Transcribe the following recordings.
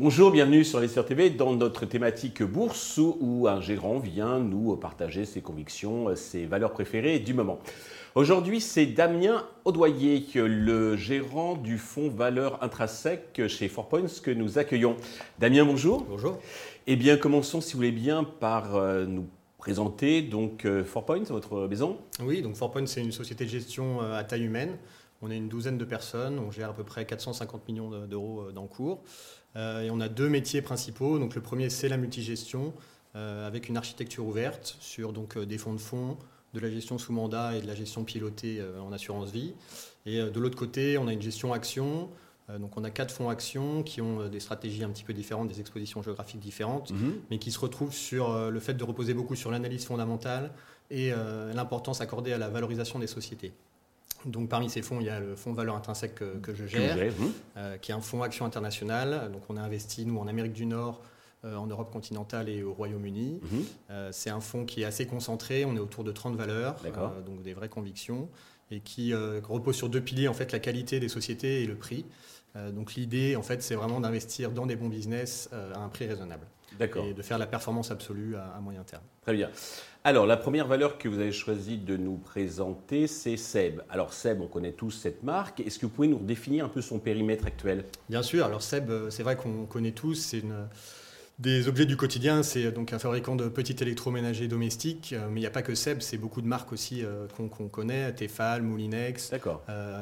Bonjour, bienvenue sur les TV dans notre thématique bourse où un gérant vient nous partager ses convictions, ses valeurs préférées du moment. Aujourd'hui, c'est Damien Audoyer, le gérant du fonds valeur intrinsèque chez Four Points que nous accueillons. Damien, bonjour. Bonjour. Eh bien, commençons, si vous voulez bien, par euh, nous présenter donc euh, Four Points, votre maison. Oui, donc Four Points, c'est une société de gestion euh, à taille humaine. On est une douzaine de personnes, on gère à peu près 450 millions d'euros d'encours. Euh, et on a deux métiers principaux. Donc le premier, c'est la multigestion, avec une architecture ouverte sur des fonds de fonds, de la gestion sous mandat et de la gestion pilotée en assurance vie. Et de l'autre côté, on a une gestion action. Donc on a quatre fonds actions qui ont des stratégies un petit peu différentes, des expositions géographiques différentes, mhm. mais qui se retrouvent sur le fait de reposer beaucoup sur l'analyse fondamentale et l'importance accordée à la valorisation des sociétés. Donc parmi ces fonds, il y a le fonds valeur intrinsèque que, je gère, euh, qui est un fonds action international. Donc on a investi, nous, en Amérique du Nord, euh, en Europe continentale et au Royaume-Uni. Euh, c'est un fonds qui est assez concentré, on est autour de 30 valeurs, donc des vraies convictions, et qui repose sur deux piliers, en fait, la qualité des sociétés et le prix. Donc l'idée, en fait, c'est vraiment d'investir dans des bons business à un prix raisonnable. Et de faire la performance absolue à, moyen terme. Très bien. Alors, la première valeur que vous avez choisi de nous présenter, c'est Seb. Alors, Seb, on connaît tous cette marque. Est-ce que vous pouvez nous définir un peu son périmètre actuel? Bien sûr. Alors, Seb, euh, c'est vrai qu'on connaît tous. C'est des objets du quotidien. C'est donc un fabricant de petits électroménagers domestiques. Euh, mais il n'y a pas que Seb, c'est beaucoup de marques aussi euh, qu'on connaît Tefal, Moulinex,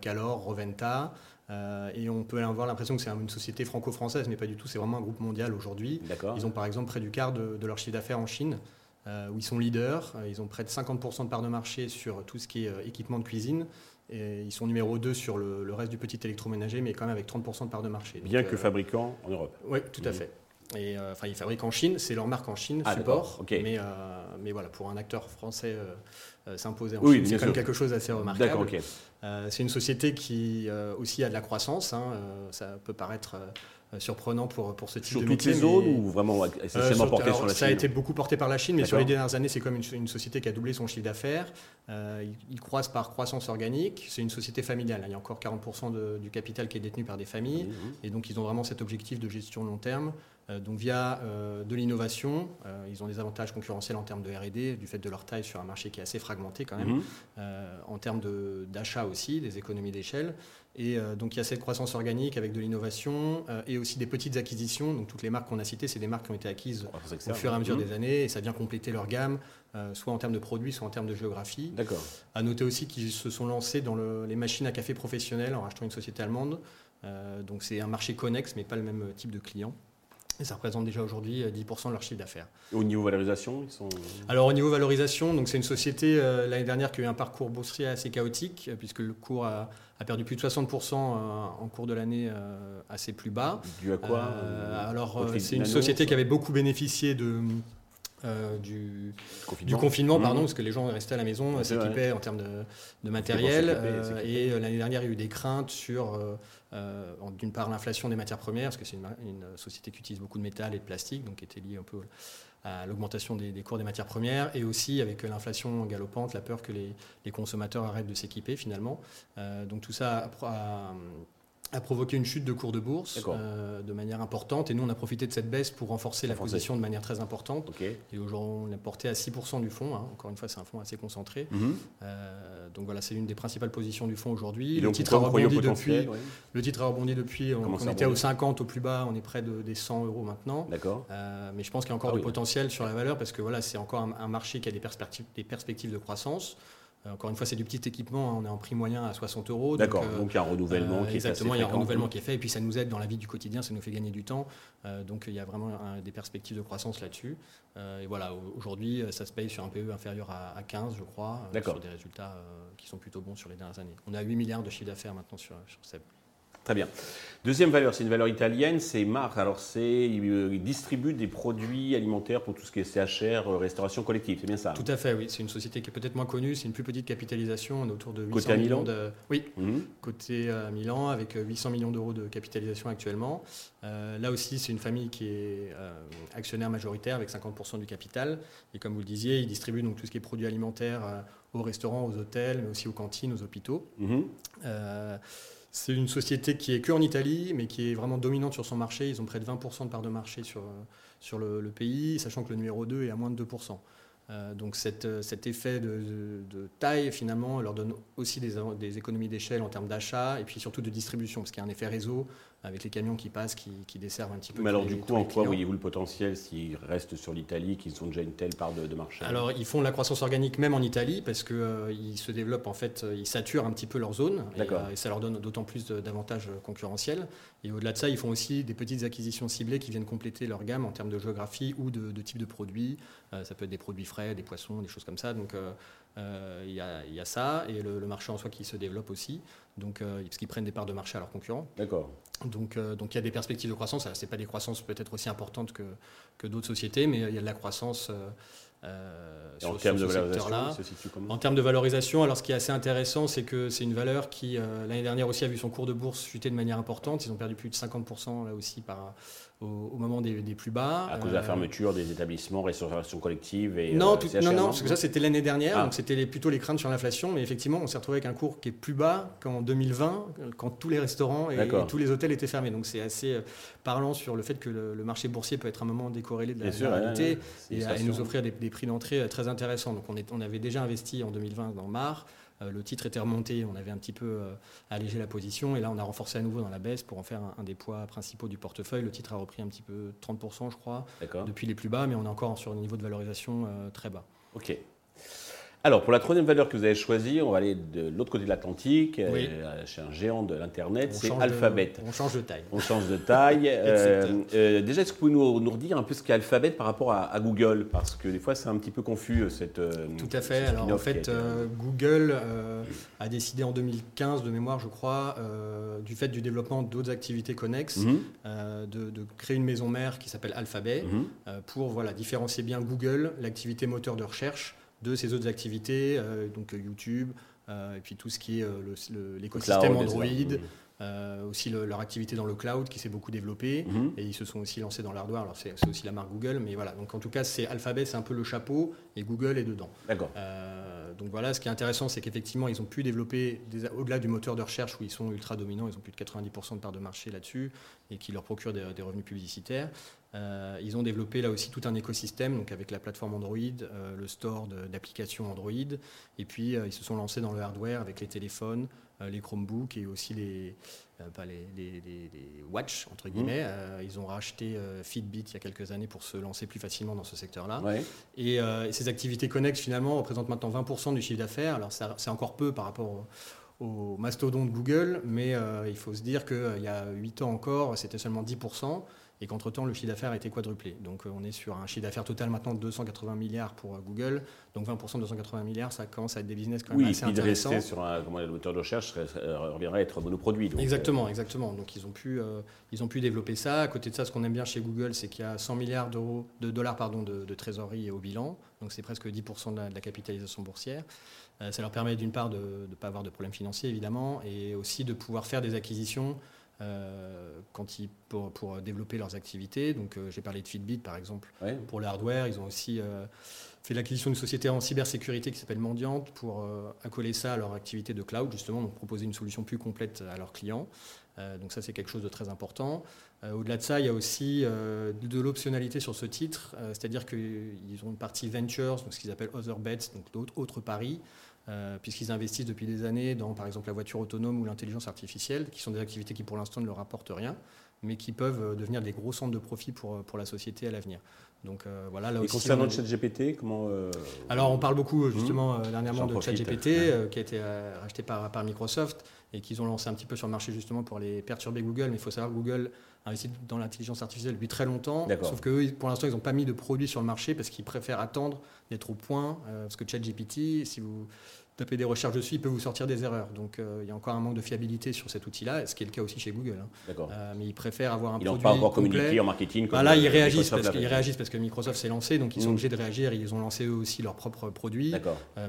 Calor, Roventa. Euh, et on peut avoir l'impression que c'est une société franco-française, mais pas du tout, c'est vraiment un groupe mondial aujourd'hui. Ils ont par exemple près du quart de, leur chiffre d'affaires en Chine, euh, où ils sont leaders. Euh, ils ont près de 50% de part de marché sur tout ce qui est équipement de cuisine. Et ils sont numéro 2 sur le, reste du petit électroménager, mais quand même avec 30% de part de marché. Bien que fabricant en Europe. Oui, tout à mmh. fait. Et enfin, ils fabriquent en Chine, c'est leur marque en Chine, ah, support. Mais, mais voilà, pour un acteur français s'imposer en Chine, c'est quand même quelque chose d'assez remarquable. Euh, c'est une société qui euh, aussi a de la croissance. Hein, euh, ça peut paraître surprenant pour, pour ce type sur de métier. Sur toutes les zones ou vraiment essentiellement porté sur la Chine Ça a été beaucoup porté par la Chine, mais sur les dernières années, c'est comme une, société qui a doublé son chiffre d'affaires. ils, croissent par croissance organique. C'est une société familiale. Il y a encore 40% du capital qui est détenu par des familles. Mmh. Et donc, ils ont vraiment cet objectif de gestion long terme. donc, via de l'innovation, ils ont des avantages concurrentiels en termes de R&D, du fait de leur taille sur un marché qui est assez fragmenté quand même. Mmh. en termes d'achat aussi, des économies d'échelle. Et euh, donc il y a cette croissance organique avec de l'innovation euh, et aussi des petites acquisitions. Donc toutes les marques qu'on a citées, c'est des marques qui ont été acquises au fur et à mesure mmh. des années et ça vient compléter leur gamme, euh, soit en termes de produits, soit en termes de géographie. D'accord. À noter aussi qu'ils se sont lancés dans les machines à café professionnelles en rachetant une société allemande. donc c'est un marché connexe, mais pas le même type de client. Et ça représente déjà aujourd'hui 10% euh, de leur chiffre d'affaires. Au niveau valorisation, ils sont... Alors au niveau valorisation, donc c'est une société euh, l'année dernière qui a eu un parcours boursier assez chaotique, euh, puisque le cours a, perdu plus de 60% en cours de l'année assez plus bas. Dû à quoi Alors c'est une société qui avait beaucoup bénéficié de, du, confinement, du confinement pardon, mmh. parce que les gens restaient à la maison, s'équipaient en termes de, matériel. et l'année dernière, il y a eu des craintes sur euh, d'une part, l'inflation des matières premières, parce que c'est une, société qui utilise beaucoup de métal et de plastique, donc qui était liée un peu à l'augmentation des, cours des matières premières, et aussi avec l'inflation galopante, la peur que les, consommateurs arrêtent de s'équiper finalement. Euh, donc tout ça a, a provoqué une chute de cours de bourse euh, de manière importante. Et nous, on a profité de cette baisse pour renforcer la position de manière très importante. Et aujourd'hui, on est porté à 6% du fonds. Hein. Encore une fois, c'est un fonds assez concentré. Mhm. Euh, donc voilà, c'est l'une des principales positions du fonds aujourd'hui. Le, titre a rebondi depuis. Le titre a rebondi depuis. On, était au 50 au plus bas, on est près de, des 100 euros maintenant. D'accord. Euh, mais je pense qu'il y a encore ah du potentiel sur la valeur parce que voilà, c'est encore un, un, marché qui a des perspectives, des perspectives de croissance. Euh, encore une fois, c'est du petit équipement. Hein. On est en prix moyen à 60 euros. D'accord. Donc, il y a un renouvellement qui est Exactement, il y a un renouvellement qui est fait. Et puis, ça nous aide dans la vie du quotidien. Ça nous fait gagner du temps. Euh, donc, il y a vraiment des perspectives de croissance là-dessus. Euh, et voilà, aujourd'hui, ça se paye sur un PE inférieur à, 15, je crois. Sur des résultats qui sont plutôt bons sur les dernières années. On a 8 milliards de chiffre d'affaires maintenant sur, sur Très bien. Deuxième valeur, c'est une valeur italienne, c'est Mars. Alors, c'est, il distribue des produits alimentaires pour tout ce qui est CHR, euh, restauration collective, c'est bien ça Tout à fait, oui. C'est une société qui est peut-être moins connue, c'est une plus petite capitalisation, on est autour de 800 Côté à millions Milan? de... Oui, Mhm. côté à Milan, avec euh, 800 millions d'euros de capitalisation actuellement. Euh, là aussi, c'est une famille qui est euh, actionnaire majoritaire avec 50% du capital. Et comme vous le disiez, il distribue donc tout ce qui est produits alimentaires euh, aux restaurants, aux hôtels, mais aussi aux cantines, aux hôpitaux. Mhm. C'est une société qui est que en Italie, mais qui est vraiment dominante sur son marché. Ils ont près de 20% de part de marché sur, euh, le, pays, sachant que le numéro 2 est à moins de 2%. Euh, donc euh, cet effet de, taille, finalement, leur donne aussi des, des économies d'échelle en termes d'achat et puis surtout de distribution, parce qu'il y a un effet réseau avec les camions qui passent, qui, qui desservent un petit peu. Mais alors, les- du coup, en quoi voyez-vous le potentiel s'ils restent sur l'Italie, qu'ils ont déjà une telle part de, de marché? Alors, ils font de la croissance organique même en Italie parce qu'ils se développent, en fait, euh, ils saturent un petit peu leur zone et, D'accord. euh, et ça leur donne d'autant plus d'avantages euh, concurrentiels. Et au-delà de ça, ils font aussi des petites acquisitions ciblées qui viennent compléter leur gamme en termes de géographie ou de, de type de produits. Euh, ça peut être des produits frais, des poissons, des choses comme ça. Donc, euh, euh, il y, a, il y a ça et le, le marché en soi qui se développe aussi. Donc, euh, parce qu'ils prennent des parts de marché à leurs concurrents. D'accord. Donc, euh, donc il y a des perspectives de croissance. Ce n'est pas des croissances peut-être aussi importantes que, que d'autres sociétés, mais il y a de la croissance euh, euh, Et en sur, termes sur ce secteur-là. En termes de valorisation, alors ce qui est assez intéressant, c'est que c'est une valeur qui, euh, l'année dernière aussi, a vu son cours de bourse chuter de manière importante. Ils ont perdu plus de 50% là aussi par, au, au moment des, des plus bas. À cause de la Euh, fermeture des établissements, restauration collective et. non, euh, tout- non, non, parce que ça c'était l'année dernière, Ah. donc c'était les- plutôt les craintes sur l'inflation, mais effectivement on s'est retrouvé avec un cours qui est plus bas qu'en 2020, quand tous les restaurants et, tous les hôtels étaient fermés. Donc c'est assez euh, parlant sur le fait que le, le marché boursier peut être un moment décorrélé de la, sûr, réalité ouais, et, nous offrir des, des prix d'entrée très intéressants. Donc on, est, on avait déjà investi en 2020 dans Mar. Euh, le titre était remonté, on avait un petit peu euh, allégé la position et là on a renforcé à nouveau dans la baisse pour en faire un, un des poids principaux du portefeuille. Le titre a repris un petit peu 30% je crois depuis les plus bas, mais on est encore sur un niveau de valorisation euh, très bas. Ok. Alors, pour la troisième valeur que vous avez choisie, on va aller de l'autre côté de l'Atlantique, Oui. euh, chez un géant de l'Internet, c'est de- Alphabet. on change de taille. On change de taille. Euh, euh, déjà, est-ce que vous pouvez nous, nous redire un peu ce qu'est Alphabet par rapport à, à Google? Parce que des fois, c'est un petit peu confus, cette. Tout à fait. Alors en fait, été- Google a décidé en 2015, de mémoire je crois, du fait du développement d'autres activités connexes, Mhm, de, de créer une maison mère qui s'appelle Alphabet mhm. pour voilà, différencier bien Google, l'activité moteur de recherche, de ses autres activités, euh, donc euh, YouTube, euh, et puis tout ce qui est l'écosystème Android, euh, aussi le- leur activité dans le cloud qui s'est beaucoup développée. Mhm. Et ils se sont aussi lancés dans l'hardware. Alors c'est c'est aussi la marque Google, mais voilà. Donc en tout cas, c'est Alphabet, c'est un peu le chapeau, et Google est dedans. D'accord. Euh, donc voilà, ce qui est intéressant, c'est qu'effectivement, ils ont pu développer, au-delà du moteur de recherche où ils sont ultra dominants, ils ont plus de 90% de part de marché là-dessus et qui leur procure des, revenus publicitaires. Euh, ils ont développé là aussi tout un écosystème, donc avec la plateforme Android, euh, le store d'applications Android, et puis euh, ils se sont lancés dans le hardware avec les téléphones, les Chromebooks et aussi les, euh, pas les, les, les- les watch entre guillemets. Euh, ils ont racheté euh, Fitbit il y a quelques années pour se lancer plus facilement dans ce secteur-là. Ouais. Et, euh, et ces activités connexes, finalement, représentent maintenant 20% du chiffre d'affaires. Alors, c'est encore peu par rapport au, au mastodonte Google, mais euh, il faut se dire qu'il y a 8 ans encore, c'était seulement 10%, et qu'entre-temps, le chiffre d'affaires a été quadruplé. Donc, euh, on est sur un chiffre d'affaires total maintenant de 280 milliards pour euh, Google. Donc, 20% de 280 milliards, ça commence à être des business quand même Oui, assez intéressants. rester sur un, comment, le moteur de recherche serait- reviendrait à être monoproduit. donc, Exactement, exactement. Donc ils ont pu, euh, ils ont pu développer ça. À côté de ça, ce qu'on aime bien chez Google, c'est qu'il y a 100 milliards d'euros, de dollars pardon, de, de trésorerie au bilan. Donc c'est presque 10% de la, de la capitalisation boursière. Euh, ça leur permet d'une part de ne pas avoir de problèmes financiers évidemment, et aussi de pouvoir faire des acquisitions. Euh, quand ils, pour, pour développer leurs activités. Donc, euh, j'ai parlé de Fitbit par exemple ouais. pour le hardware. Ils ont aussi euh, fait l'acquisition d'une société en cybersécurité qui s'appelle Mendiante pour accoler ça à leur activité de cloud, justement, donc proposer une solution plus complète à leurs clients. Donc ça, c'est quelque chose de très important. Au-delà de ça, il y a aussi de l'optionnalité sur ce titre, c'est-à-dire qu'ils ont une partie ventures, donc ce qu'ils appellent other bets, donc d'autres autres paris, euh, puisqu'ils investissent depuis des années dans, par exemple, la voiture autonome ou l'intelligence artificielle, qui sont des activités qui, pour l'instant, ne leur rapportent rien, mais qui peuvent euh, devenir des gros centres de profit pour, euh, pour la société à l'avenir. Donc euh, voilà, là Et aussi. concernant on a le des- chat GPT, comment. euh, Alors on parle beaucoup euh, justement euh, dernièrement de. ChatGPT Ouais. qui a été racheté par, par Microsoft. et qu'ils ont lancé un petit peu sur le marché justement pour les perturber Google. Mais il faut savoir que Google investi dans l'intelligence artificielle depuis très longtemps. Sauf que pour l'instant, ils n'ont pas mis de produits sur le marché parce qu'ils préfèrent attendre d'être au point. Parce que ChatGPT, si vous tapez des recherches dessus, il peut vous sortir des erreurs. Donc euh, il y a encore un manque de fiabilité sur cet outil-là, ce qui est le cas aussi chez Google. Hein. Euh, mais ils préfèrent avoir un produit. Ils n'ont pas encore communiqué en marketing. Comme là, ils réagissent, parce qu'ils réagissent parce que Microsoft s'est lancé, donc ils sont mmh. obligés de réagir. Ils ont lancé eux aussi leur propre produit,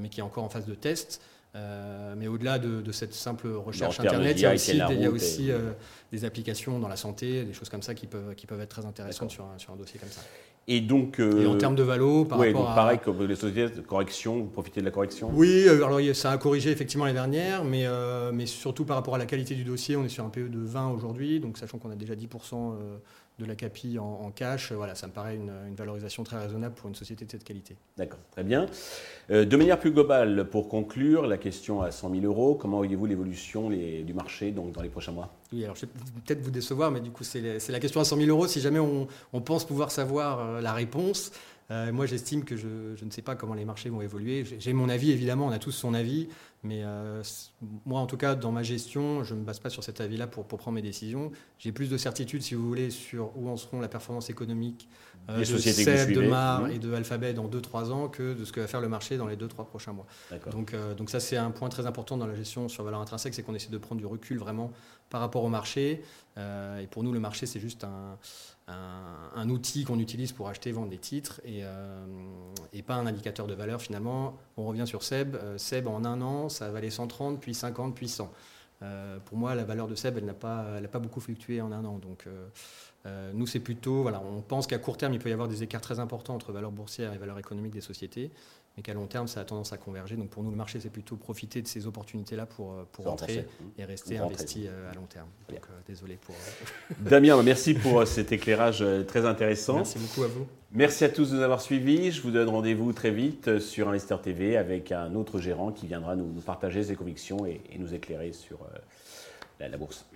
mais qui est encore en phase de test. Euh, mais au-delà de, cette simple recherche Internet, il y a aussi, des, il y a aussi euh, des applications dans la santé, des choses comme ça qui peuvent, qui peuvent être très intéressantes sur un, sur un dossier comme ça. Et donc. Euh, et en termes de valo, par rapport donc pareil, comme les sociétés de correction, vous profitez de la correction? Oui, alors ça a corrigé effectivement les dernières, mais, mais surtout par rapport à la qualité du dossier, on est sur un PE de 20 aujourd'hui, donc sachant qu'on a déjà 10% de la CAPI en, cash, voilà, ça me paraît une, valorisation très raisonnable pour une société de cette qualité. D'accord, très bien. Euh, de manière plus globale, pour conclure, la question à 100 000 euros, comment voyez-vous l'évolution du marché donc, dans les prochains mois? Oui, alors je vais peut-être vous décevoir, mais du coup, c'est la question à 100 000 euros. Si jamais on, pense pouvoir savoir euh, la réponse, euh, moi, j'estime que je, ne sais pas comment les marchés vont évoluer. J'ai mon avis, évidemment, on a tous son avis, mais euh, moi, en tout cas, dans ma gestion, je ne me base pas sur cet avis-là pour, pour, prendre mes décisions. J'ai plus de certitude, si vous voulez, sur où en seront la performance économique euh, de SEB, de MAR mmh. et de Alphabet dans 2-3 ans que de ce que va faire le marché dans les 2-3 prochains mois. Donc, donc ça, c'est un point très important dans la gestion sur valeur intrinsèque, c'est qu'on essaie de prendre du recul vraiment par rapport au marché. et pour nous, le marché, c'est juste un un, outil qu'on utilise pour acheter et vendre des titres euh, et, pas un indicateur de valeur finalement. On revient sur Seb. Euh, Seb en un an, ça valait 130, puis 50, puis 100. Euh, pour moi, la valeur de Seb, elle n'a pas, pas beaucoup fluctué en un an. Donc, nous, c'est plutôt, voilà, on pense qu'à court terme, il peut y avoir des écarts très importants entre valeur boursière et valeur économique des sociétés mais qu'à long terme, ça a tendance à converger. Donc pour nous, le marché, c'est plutôt profiter de ces opportunités-là pour, euh, pour entrer et rester investi euh, à long terme. Donc euh, désolé pour. Damien, merci pour cet éclairage très intéressant. Merci beaucoup à vous. Merci à tous de nous avoir suivis. Je vous donne rendez-vous très vite sur Investeur TV avec un autre gérant qui viendra nous, partager ses convictions et, nous éclairer sur la bourse.